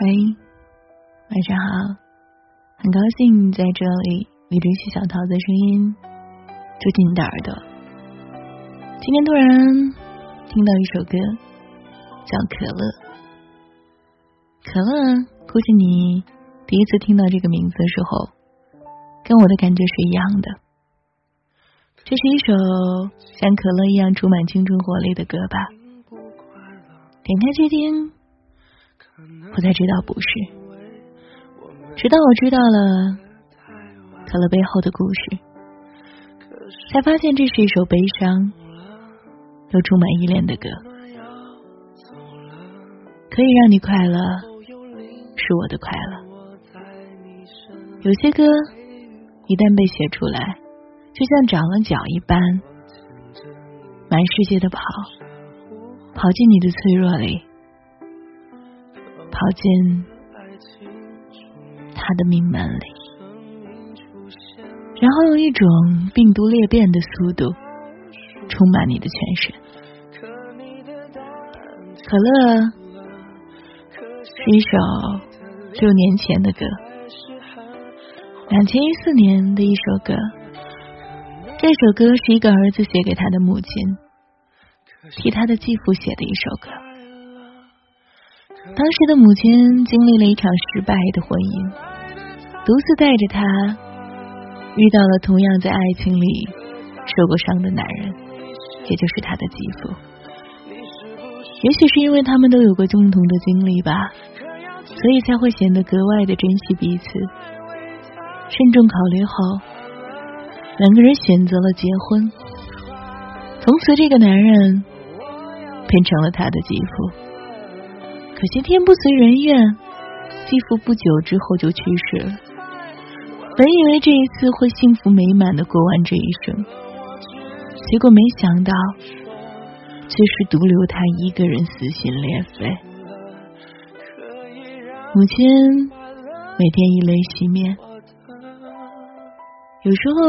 嗨，晚上好，很高兴在这里与这些小桃子的声音住进你的耳朵。今天突然听到一首歌，叫《可乐》。可乐，估计你第一次听到这个名字的时候，跟我的感觉是一样的。这是一首像可乐一样充满青春活力的歌吧？点开去听。我才知道不是，直到我知道了可乐背后的故事，才发现这是一首悲伤又充满依恋的歌。可以让你快乐，是我的快乐。有些歌一旦被写出来，就像长了脚一般，满世界的跑，跑进你的脆弱里。跑进他的命门里，然后用一种病毒裂变的速度充满你的全身。可乐是一首六年前的歌，两千一四年的一首歌。这首歌是一个儿子写给他的母亲，替他的继父写的一首歌。当时的母亲经历了一场失败的婚姻，独自带着他遇到了同样在爱情里受过伤的男人，也就是他的继父。也许是因为他们都有过共同的经历吧，所以才会显得格外的珍惜彼此。慎重考虑后，两个人选择了结婚。从此，这个男人变成了他的继父。可惜天不遂人愿，继父不久之后就去世了。本以为这一次会幸福美满的过完这一生，结果没想到却是独留他一个人撕心裂肺。母亲每天以泪洗面，有时候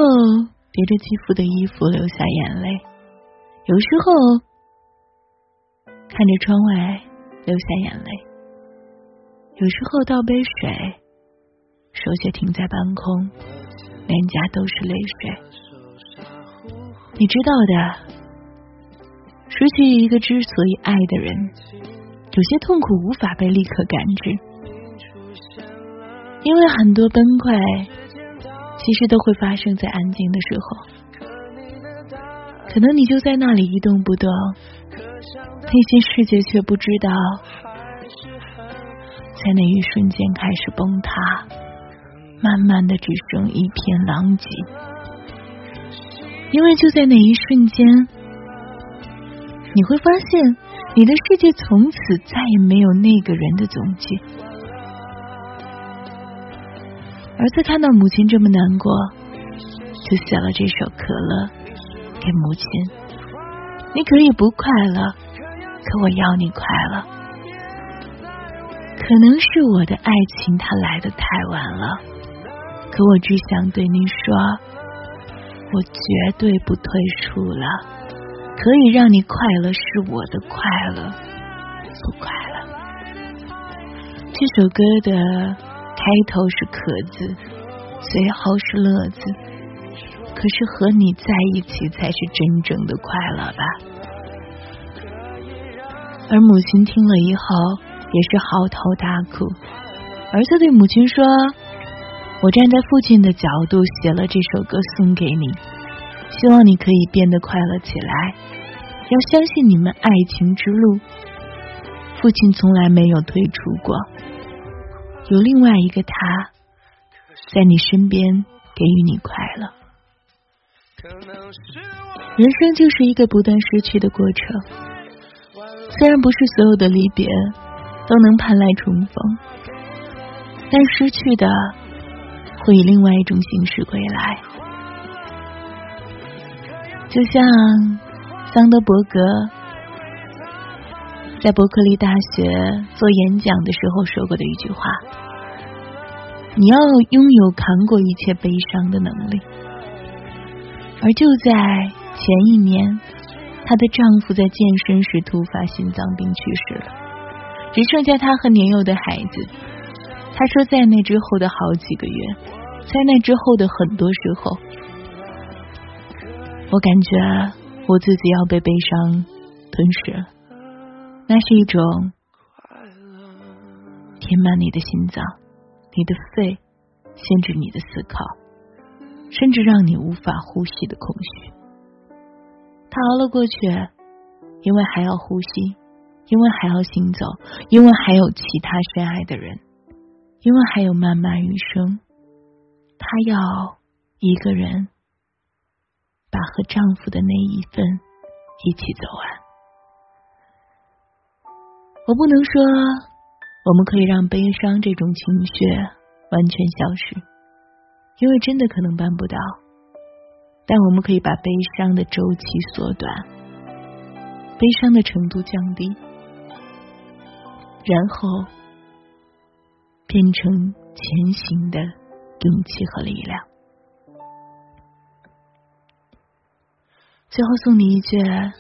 叠着继父的衣服流下眼泪，有时候看着窗外。流下眼泪，有时候倒杯水，手却停在半空，脸颊都是泪水。你知道的，失去一个之所以爱的人，有些痛苦无法被立刻感知，因为很多崩溃其实都会发生在安静的时候，可能你就在那里一动不动。内心世界却不知道，在那一瞬间开始崩塌，慢慢的只剩一片狼藉。因为就在那一瞬间，你会发现，你的世界从此再也没有那个人的踪迹。儿子看到母亲这么难过，就写了这首《可乐》给母亲。你可以不快乐。可我要你快乐，可能是我的爱情它来的太晚了，可我只想对你说，我绝对不退出了。可以让你快乐是我的快乐，不快乐。这首歌的开头是可字，最后是乐字，可是和你在一起才是真正的快乐吧。而母亲听了以后也是嚎啕大哭。儿子对母亲说：“我站在父亲的角度写了这首歌送给你，希望你可以变得快乐起来。要相信你们爱情之路，父亲从来没有退出过，有另外一个他在你身边给予你快乐。人生就是一个不断失去的过程。”虽然不是所有的离别都能盼来重逢，但失去的会以另外一种形式归来。就像桑德伯格在伯克利大学做演讲的时候说过的一句话：“你要拥有扛过一切悲伤的能力。”而就在前一年。她的丈夫在健身时突发心脏病去世了，只剩下她和年幼的孩子。她说，在那之后的好几个月，在那之后的很多时候，我感觉我自己要被悲伤吞噬了。那是一种填满你的心脏、你的肺，限制你的思考，甚至让你无法呼吸的空虚。他熬了过去，因为还要呼吸，因为还要行走，因为还有其他深爱的人，因为还有漫漫余生。她要一个人把和丈夫的那一份一起走完。我不能说我们可以让悲伤这种情绪完全消失，因为真的可能办不到。但我们可以把悲伤的周期缩短，悲伤的程度降低，然后变成前行的勇气和力量。最后送你一句《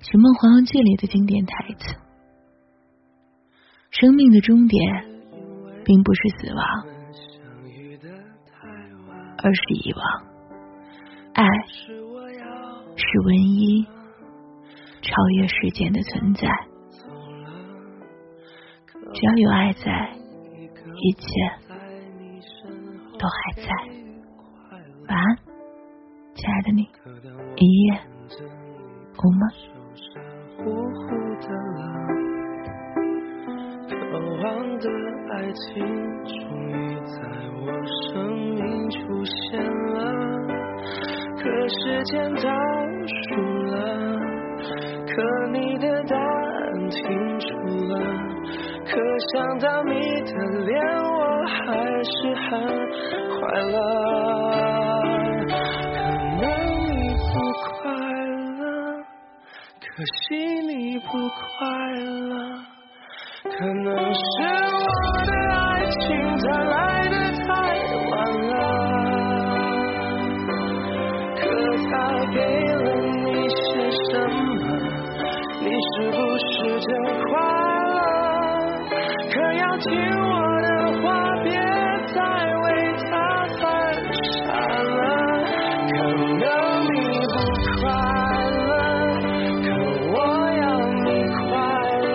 寻梦环游记》里的经典台词：生命的终点，并不是死亡。而是遗忘，爱是唯一超越时间的存在。只要有爱在，一切都还在。晚安，亲爱的你，一夜无梦。的爱情终于在我生命出现了，可时间倒数了，可你的答案停住了，可想到你的脸，我还是很快乐。可能你不快乐，可惜你不快乐，听我的话，别再为他犯傻了。可能你不快乐，可我要你快乐。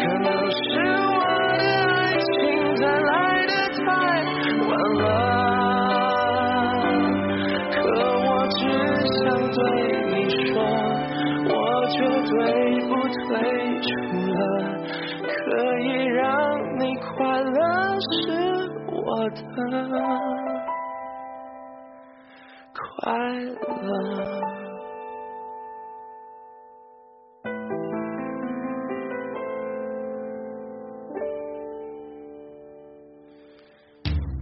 可能是我的爱情它来的太晚了。可我只想对你说，我绝对不退出了，可以快乐，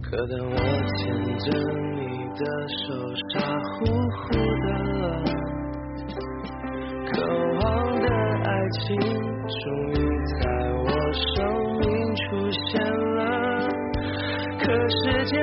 可当我牵着你的手，傻乎乎的，这世界。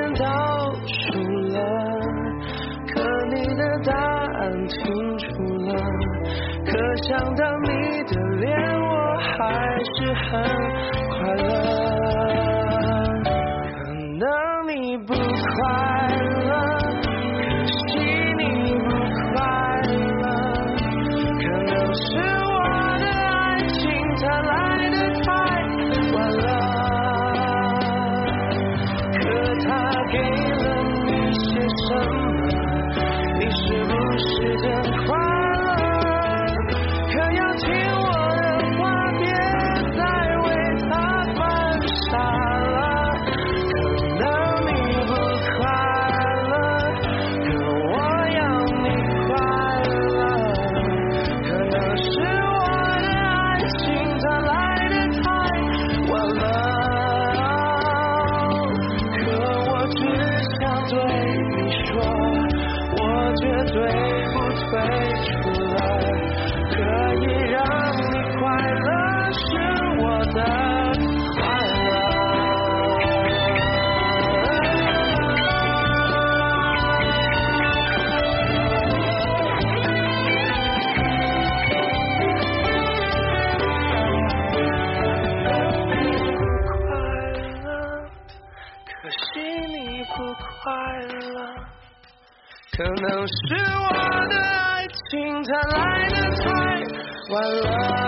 退不退出来，可以让你快乐是我的。可能是我的爱情它来的太晚了。